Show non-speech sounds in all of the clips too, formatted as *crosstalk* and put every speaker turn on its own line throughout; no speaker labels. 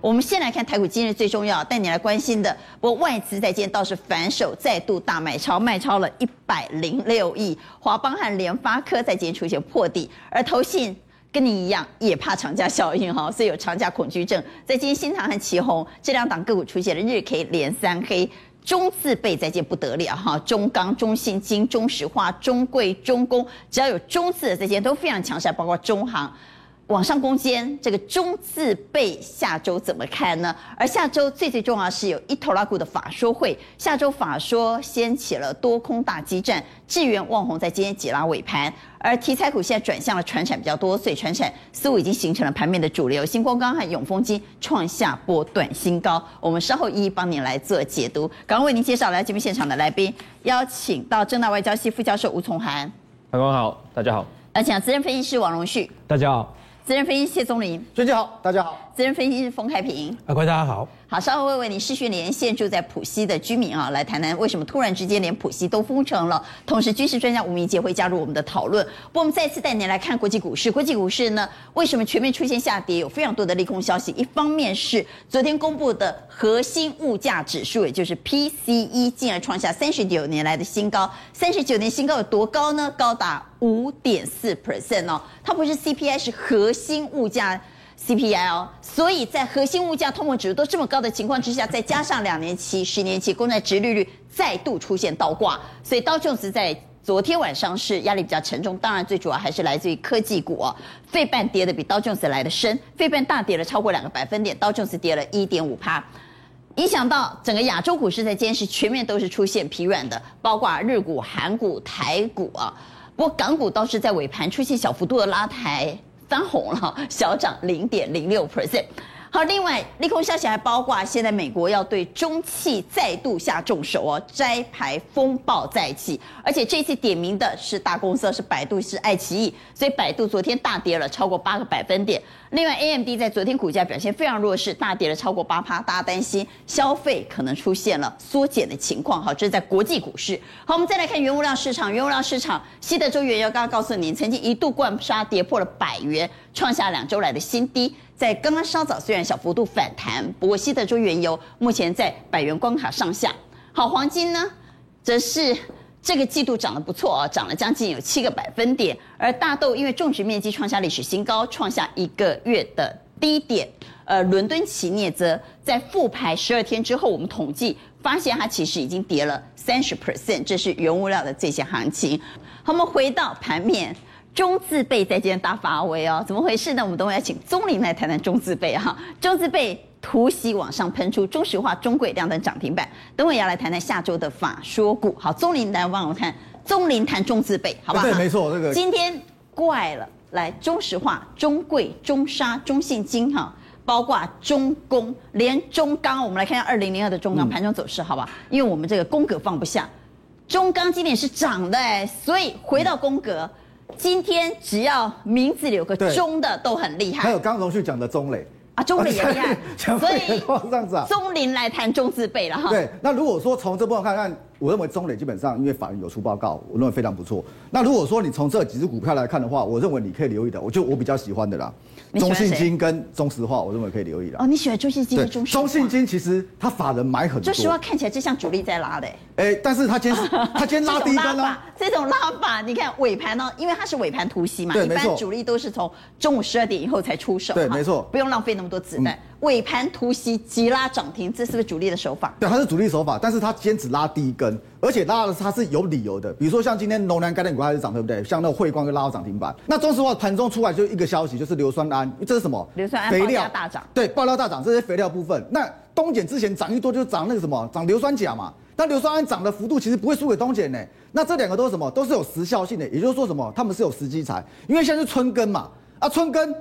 我们先来看台股今日最重要，带你来关心的。不过外资在今天倒是反手再度大买超，卖超了一百零六亿。华邦和联发科在今天出现破底，而投信跟你一样也怕长假效应哈，所以有长假恐惧症。在今天新唐和奇鋐这两档个股出现了日 K 连三黑，中字辈再见不得了哈，中钢、中信金、中石化、中贵、中工，只要有中字的这些都非常强势，包括中航。往上攻坚，这个中字辈下周怎么看呢？而下周最最重要是有一头拉股的法说会，下周法说掀起了多空大激战，智源旺宏在今天急拉尾盘，而题材股现在转向了传产比较多，所以传产似乎已经形成了盘面的主流。新光钢和永丰金创下波段新高，我们稍后一一帮您来做解读。刚刚为您介绍来节目现场的来宾，邀请到正大外交系副教授吴从涵，
大家好，大家好。
而且资深分析师王荣旭，
大家好。
资深分析师谢宗霖，
大家好，大家好。
资深分析师冯开平，
啊，各位大家好。
好，稍后会为你视讯连线住在浦西的居民啊，来谈谈为什么突然之间连浦西都封城了。同时，军事专家吴明杰会加入我们的讨论。不过，我们再次带您来看国际股市。国际股市呢，为什么全面出现下跌？有非常多的利空消息。一方面是昨天公布的核心物价指数，也就是 PCE，竟然创下三十九年来的新高。三十九年新高有多高呢？高达五点四 percent 哦。它不是 CPI，是核心物价。CPI 哦，所以在核心物价、通膨指数都这么高的情况之下，再加上两年期、十年期公债殖利率再度出现倒挂，所以道琼斯在昨天晚上是压力比较沉重。当然，最主要还是来自于科技股哦，费半跌的比道琼斯来的深，费半大跌了超过两个百分点，道琼斯跌了一点五趴，影响到整个亚洲股市在今天是全面都是出现疲软的，包括日股、韩股、台股啊。不过港股倒是在尾盘出现小幅度的拉抬。翻红了，小涨零点零六 percent。好，另外利空消息还包括现在美国要对中企再度下重手哦，摘牌风暴再起，而且这次点名的是大公司，是百度，是爱奇艺，所以百度昨天大跌了超过八个百分点。另外，AMD 在昨天股价表现非常弱势，大跌了超过八趴，大家担心消费可能出现了缩减的情况。好，这是在国际股市。好，我们再来看原物料市场，原物料市场，西德州原油刚刚告诉您，曾经一度灌杀跌破了百元，创下两周来的新低。在刚刚稍早虽然小幅度反弹，不过西德州原油目前在百元关卡上下。好，黄金呢，则是这个季度涨得不错啊，涨了将近有七个百分点。而大豆因为种植面积创下历史新高，创下一个月的低点。呃，伦敦期镍则在复牌十二天之后，我们统计发现它其实已经跌了三十 percent，这是原物料的这些行情。好，我们回到盘面。中字辈在今天大发威哦，怎么回事呢？我们等会要请宗林来谈谈中字辈哈。中字辈突袭往上喷出，中石化、中轨亮灯涨停板。等会要来谈谈下周的法说股。好，宗林来帮我看，宗林谈中字辈，好不好？
对，没错，这个
今天怪了，来中石化、中贵、中沙、中信金哈，包括中工，连中钢，我们来看一下二零零二的中钢盘中走势，好吧？因为我们这个宫格放不下，中钢今天是涨的哎，所以回到宫格。今天只要名字里有个中的都很厉害，
还有刚荣旭讲的中磊。
啊，中磊也厉害，*laughs*
所以这样子啊，
中林来谈中字辈了哈。
对，那如果说从这部分看看，我认为中磊基本上因为法人有出报告，我认为非常不错。那如果说你从这几只股票来看的话，我认为你可以留意的，我就我比较喜欢的啦。中信金跟中石化，我认为可以留意了。
哦，你喜欢中信金跟中石化？
中信金其实它法人买很多。
中石化看起来就像主力在拉的。
哎，但是它今天 *laughs* 它今天拉低根呢？
这种拉法，你看尾盘呢，因为它是尾盘突袭嘛，一般主力都是从中午十二点以后才出手。
对，没错，
不用浪费那么多子弹。尾盘突袭急拉涨停，这是不是主力的手法？
对，它是主力手法，但是它今天只拉低根，而且拉的它是有理由的。比如说像今天农粮概念股开始涨，对不对？像那个汇光就拉到涨停板。那中石化盘中出来就一个消息，就是硫酸铵，这是什么？
硫酸铵肥料大涨。
对，爆料大涨，这些肥料部分。那东碱之前涨一多就涨那个什么，涨硫酸钾嘛。但硫酸铵涨的幅度其实不会输给东碱呢。那这两个都是什么？都是有时效性的，也就是说什么？他们是有时机才，因为现在是春耕嘛。啊，春耕。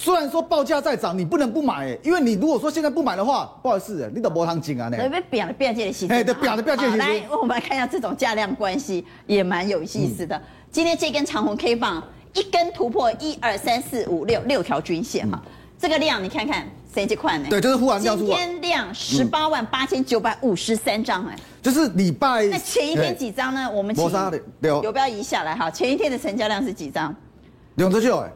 虽然说报价在涨，你不能不买，因为你如果说现在不买的话，不好意思，你都没通进啊，那
被变了变价的形式。
哎，对，变了变价形式。
来，我们来看一下这种价量关系，也蛮有意思的。嗯、今天这根长红 K 棒，一根突破一二三四五六六条均线哈，嗯、这个量你看看，谁这块呢？
对，就是忽然
今天量十八万八千九百五十三张哎，
就是礼拜。
那前一天几张呢？我们请游标移下来哈，前一天的成交量是几张？
两只就哎。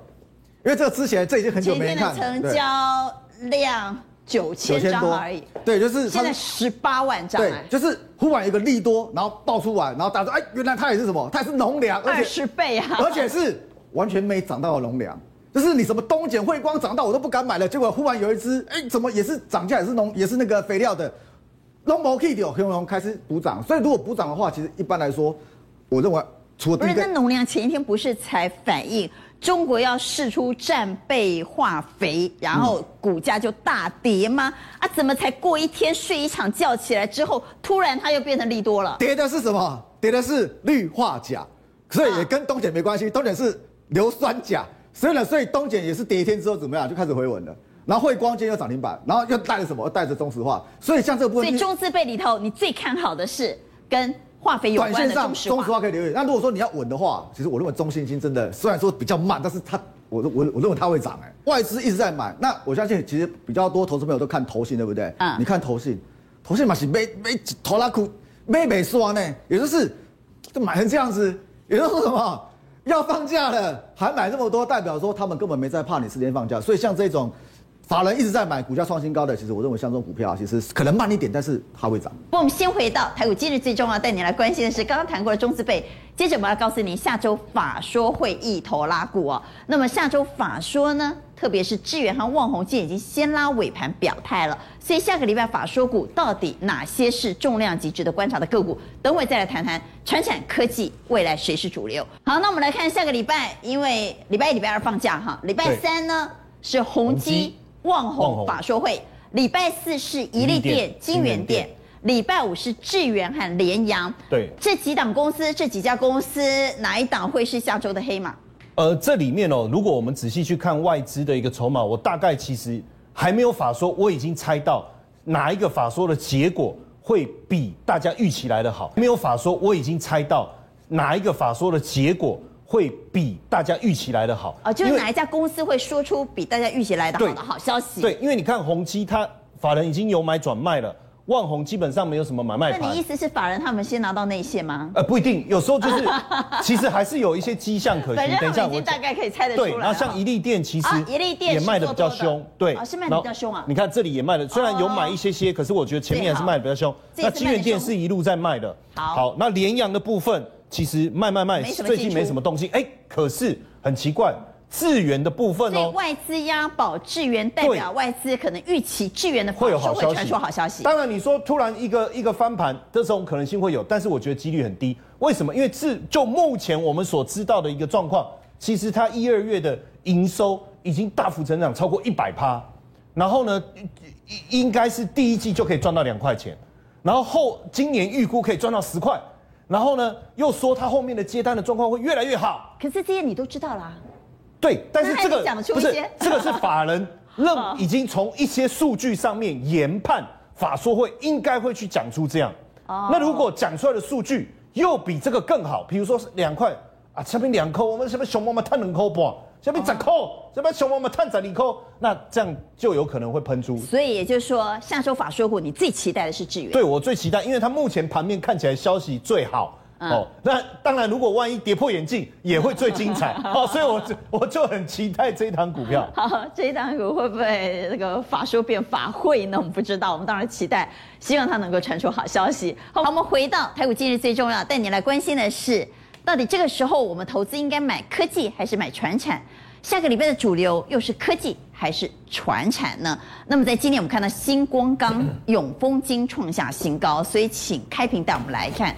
因为这个之前这已经很久没看。
今天的成交量九千张而已。
对，就是
现在十八万张。
对，就是忽然有一个利多，然后爆出来，然后大家说，哎，原来它也是什么？它也是农粮，
二十倍啊！*laughs*
而且是完全没涨到的农粮，就是你什么东碱、汇光涨到我都不敢买了，结果忽然有一只，哎，怎么也是涨价，也是农，也是那个肥料的，龙毛 K 掉，黑龙开始补涨。所以如果补涨的话，其实一般来说，我认为除了
不是那农粮前一天不是才反映？中国要试出战备化肥，然后股价就大跌吗？啊，怎么才过一天睡一场觉起来之后，突然它又变成利多了？
跌的是什么？跌的是氯化钾，所以也跟东碱没关系。东碱是硫酸钾，所以呢，所以东碱也是跌一天之后怎么样，就开始回稳了。然后汇光今天又涨停板，然后又带着什么？带着中石化。所以像这个部分，
所以中字辈里头，你最看好的是跟。化肥有关的
短线上，中石化可以留意。那如果说你要稳的话，其实我认为中信金真的虽然说比较慢，但是它我我我认为它会涨哎。外资一直在买，那我相信其实比较多投资朋友都看投信，对不对？嗯。你看投信，投信嘛是没没投拉库没没说呢，也就是就买成这样子，也就是说什么要放假了还买这么多，代表说他们根本没在怕你时间放假。所以像这种。法人一直在买股价创新高的，其实我认为像这种股票，其实可能慢一点，但是它会涨。
不，我们先回到台股，今日最重要带你来关心的是刚刚谈过的中资被。接着我们要告诉你，下周法说会一头拉股哦。那么下周法说呢，特别是智远和旺宏，今已经先拉尾盘表态了。所以下个礼拜法说股到底哪些是重量级值得观察的个股？等会再来谈谈。传产科技未来谁是主流？好，那我们来看下个礼拜，因为礼拜一、礼拜二放假哈，礼拜三呢是宏基。旺宏法说会，礼拜四是一利店、金源店，礼拜五是智源和联阳。
对，
这几档公司，这几家公司哪一档会是下周的黑马？
呃，这里面哦，如果我们仔细去看外资的一个筹码，我大概其实还没有法说，我已经猜到哪一个法说的结果会比大家预期来的好。没有法说，我已经猜到哪一个法说的结果。会比大家预期来的好
啊，就是哪一家公司会说出比大家预期来的好的好消息？
对，因为你看宏基，它法人已经有买转卖了，万宏基本上没有什么买卖盘。
那你意思是法人他们先拿到内线吗？
呃，不一定，有时候就是 *laughs* 其实还是有一些迹象可循。*laughs*
等一下，我大概可以猜得出来。
对，然后像一利电，其实怡利店也卖的比较凶，对，
是卖的比较凶啊。
你看这里也卖的，虽然有买一些些，可是我觉得前面还是卖的比较凶。那京元电是一路在卖的。好，那联阳的部分。其实卖卖卖，最近没什么动静。哎，可是很奇怪，智源的部分哦，
外资押宝智源，代表外资可能预期智源的会有好消息，传出好消息。
当然，你说突然一个一个翻盘，这种可能性会有，但是我觉得几率很低。为什么？因为智就目前我们所知道的一个状况，其实它一二月的营收已经大幅成长超过一百趴，然后呢，应该是第一季就可以赚到两块钱，然后后今年预估可以赚到十块。然后呢，又说他后面的接单的状况会越来越好。
可是这些你都知道啦。
对，但是这个不是这个是法人认 *laughs* 已经从一些数据上面研判，法说会应该会去讲出这样。哦。那如果讲出来的数据又比这个更好，比如说是两块啊，下面两扣，我们什么熊猫们探两块半，下面十块，下面熊猫们探十二块，那这样就有可能会喷出。
所以也就是说，下周法说股你最期待的是智原。
对，我最期待，因为它目前盘面看起来消息最好。哦，那当然，如果万一跌破眼镜，也会最精彩 *laughs* 哦。所以我就我就很期待这一档股票。*laughs*
好，这一档股会不会那个法说变法会呢？我们不知道，我们当然期待，希望它能够传出好消息。好，我们回到台股今日最重要，带你来关心的是，到底这个时候我们投资应该买科技还是买船产？下个礼拜的主流又是科技还是船产呢？那么在今天我们看到新光钢、永丰金创下新高，所以请开屏带我们来看。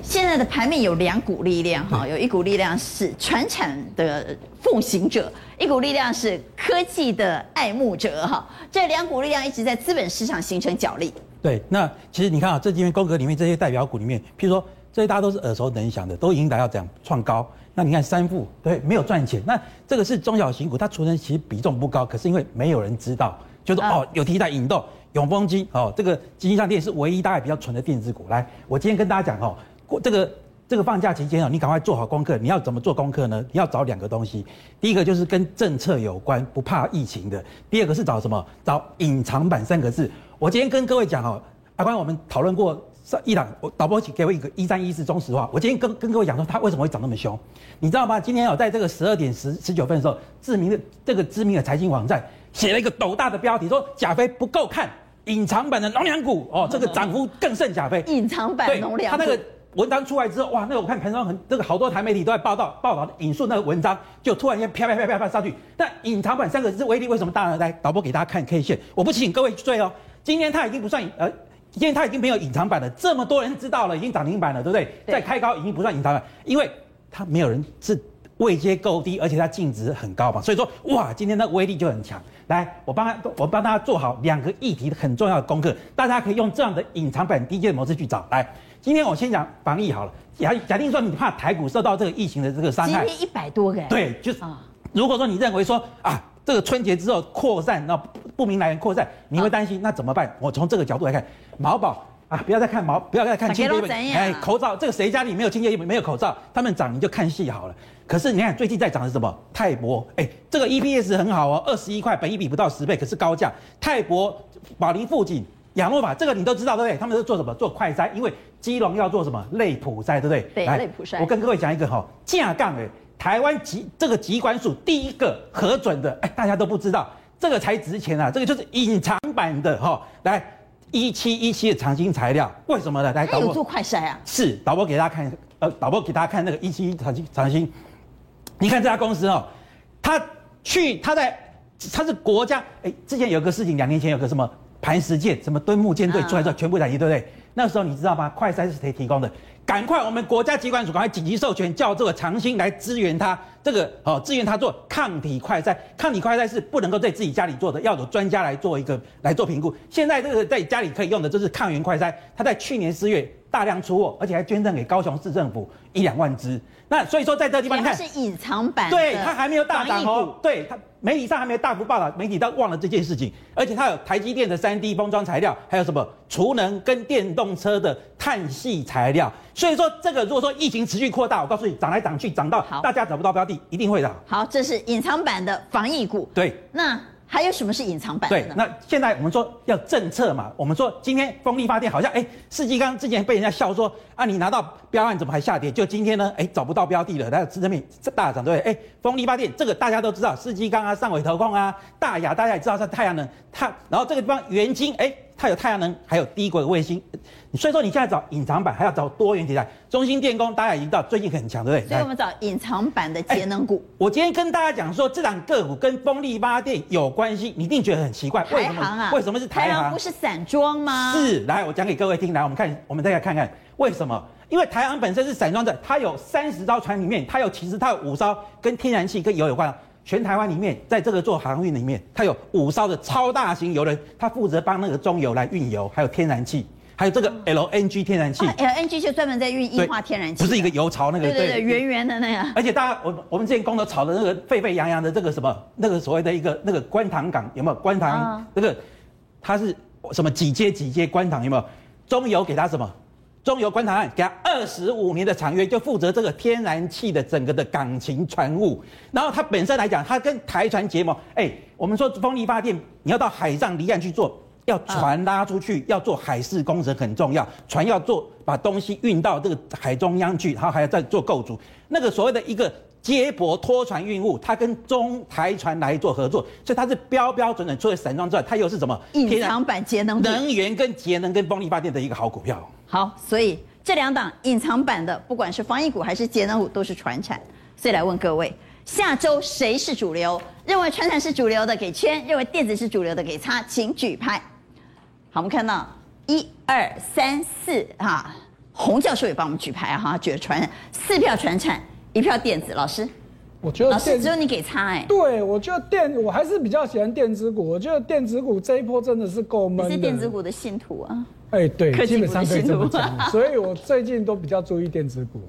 现在的盘面有两股力量哈，有一股力量是传产的奉行者，一股力量是科技的爱慕者哈。这两股力量一直在资本市场形成角力。
对，那其实你看啊，这几边宫格里面这些代表股里面，譬如说这些大家都是耳熟能详的，都已经达到这样创高。那你看三富，对，没有赚钱。那这个是中小型股，它出生其实比重不高，可是因为没有人知道，就是说哦有题材引动，永丰金哦，这个金上电是唯一大概比较纯的电子股。来，我今天跟大家讲哦。这个这个放假期间哦，你赶快做好功课。你要怎么做功课呢？你要找两个东西，第一个就是跟政策有关，不怕疫情的；第二个是找什么？找隐藏版三个字。我今天跟各位讲哦，阿关，我们讨论过上一档，我导播请给我一个一三一四中石化。我今天跟跟各位讲说，它为什么会涨那么凶？你知道吗？今天有在这个十二点十十九分的时候，知名的这个知名的财经网站写了一个斗大的标题，说贾飞不够看，隐藏版的农粮股哦，这个涨幅更胜贾飞。
隐藏版农粮，
他那个文章出来之后，哇，那个我看盘上很这个好多台媒体都在报道报道引述那个文章，就突然间啪啪啪啪啪上去。但隐藏版三个字威力为什么大呢？来，导播给大家看 K 线，我不请各位去追哦。今天它已经不算呃。因为它已经没有隐藏版了，这么多人知道了，已经涨停板了，对不对？
对
再开高已经不算隐藏版，因为它没有人是位阶够低，而且它净值很高嘛，所以说哇，今天的威力就很强。来，我帮他，我帮大家做好两个议题很重要的功课，大家可以用这样的隐藏版低阶的模式去找。来，今天我先讲防疫好了，假假定说你怕台股受到这个疫情的这个伤害，
今天一百多个，
对，就是啊，如果说你认为说啊。这个春节之后扩散，那不明来源扩散，你会担心，那怎么办？我从这个角度来看，毛宝啊，不要再看毛，不要再看清洁剂，哎，口罩，这个谁家里没有清洁剂，没有口罩，他们涨你就看戏好了。可是你看最近在涨的是什么？泰博，哎，这个 EPS 很好哦，二十一块，本益比不到十倍，可是高价。泰博、宝林富锦、亚诺法，这个你都知道对不对？他们是做什么？做快筛，因为基隆要做什么？类普筛，对不对？
对，类普筛。
我跟各位讲一个哈，架杠哎。台湾疾这个疾管署第一个核准的，哎，大家都不知道，这个才值钱啊！这个就是隐藏版的哈、哦，来一七一七的长兴材料，为什么呢？来，导播
做快筛啊？
是导播给大家看，呃，导播给大家看那个一七一长兴长兴，你看这家公司哦，他去他在他是国家，哎，之前有个事情，两年前有个什么磐石舰什么敦木舰队出来之后，全部染疫，对不对？那时候你知道吗？快筛是谁提供的？赶快，我们国家机关署赶快紧急授权，叫这个长兴来支援他。这个哦，支援他做抗体快筛。抗体快筛是不能够在自己家里做的，要有专家来做一个来做评估。现在这个在家里可以用的，就是抗原快筛。他在去年四月大量出货，而且还捐赠给高雄市政府一两万只。那所以说，在这个地方你看，
它是隐藏版，
对，它还没有大涨哦。对，它媒体上还没有大幅报道，媒体都忘了这件事情。而且它有台积电的三 D 封装材料，还有什么储能跟电动车的碳系材料。所以说，这个如果说疫情持续扩大，我告诉你，涨来涨去，涨到大家找不到标的，一定会的。
好，这是隐藏版的防疫股。
对，
那。还有什么是隐藏版的？
对，那现在我们说要政策嘛，我们说今天风力发电好像哎，世纪钢之前被人家笑说啊，你拿到标案怎么还下跌？就今天呢，哎，找不到标的了，它支撑面大涨对不对？哎，风力发电这个大家都知道，世纪钢啊、上尾投控啊、大亚大家也知道是太阳能，它然后这个地方元晶哎。它有太阳能，还有低轨卫星，所以说你现在找隐藏版，还要找多元题材。中兴电工大家已经知道最近很强，对不对？
所以我们找隐藏版的节能股。
我今天跟大家讲说，这档个股跟风力发电有关系，你一定觉得很奇怪，为什
么？啊？
为什么是台航？
不是散装吗？
是，来我讲给各位听，来我们看，我们再来看看为什么？因为台航本身是散装的，它有三十艘船里面，它有其实它有五艘跟天然气跟油有关。全台湾里面，在这个做航运里面，它有五艘的超大型油轮，它负责帮那个中油来运油，还有天然气，还有这个 LNG 天然气。
啊、LNG 就专门在运液化天然气，
不是一个油槽那个。
对对对，圆圆的那样。
而且大家，我我们之前公投炒的那个沸沸扬扬的这个什么，那个所谓的一个那个观塘港有没有？观塘、啊、那个它是什么几阶几阶观塘有没有？中油给它什么？中油观察案给他二十五年的长约，就负责这个天然气的整个的港情船务。然后他本身来讲，他跟台船结盟。哎，我们说风力发电，你要到海上离岸去做，要船拉出去，要做海事工程很重要。船要做把东西运到这个海中央去，然后还要再做构筑。那个所谓的一个接驳拖船运物，它跟中台船来做合作，所以它是标标准准。除了散装之外，它又是什么？
隐藏版节能
能源跟节能跟风力发电的一个好股票。
好，所以这两档隐藏版的，不管是防疫股还是节能股，都是传产。所以来问各位，下周谁是主流？认为传产是主流的给圈，认为电子是主流的给叉，请举牌。好，我们看到一二三四哈，洪教授也帮我们举牌哈，觉得传产四票传产，一票电子。老师，
我觉得
老师只有你给差哎、欸。
对，我觉得电我还是比较喜欢电子股，我觉得电子股这一波真的是够闷。
你是电子股的信徒啊。
哎，对，基本上可以这么讲，所以我最近都比较注意电子股。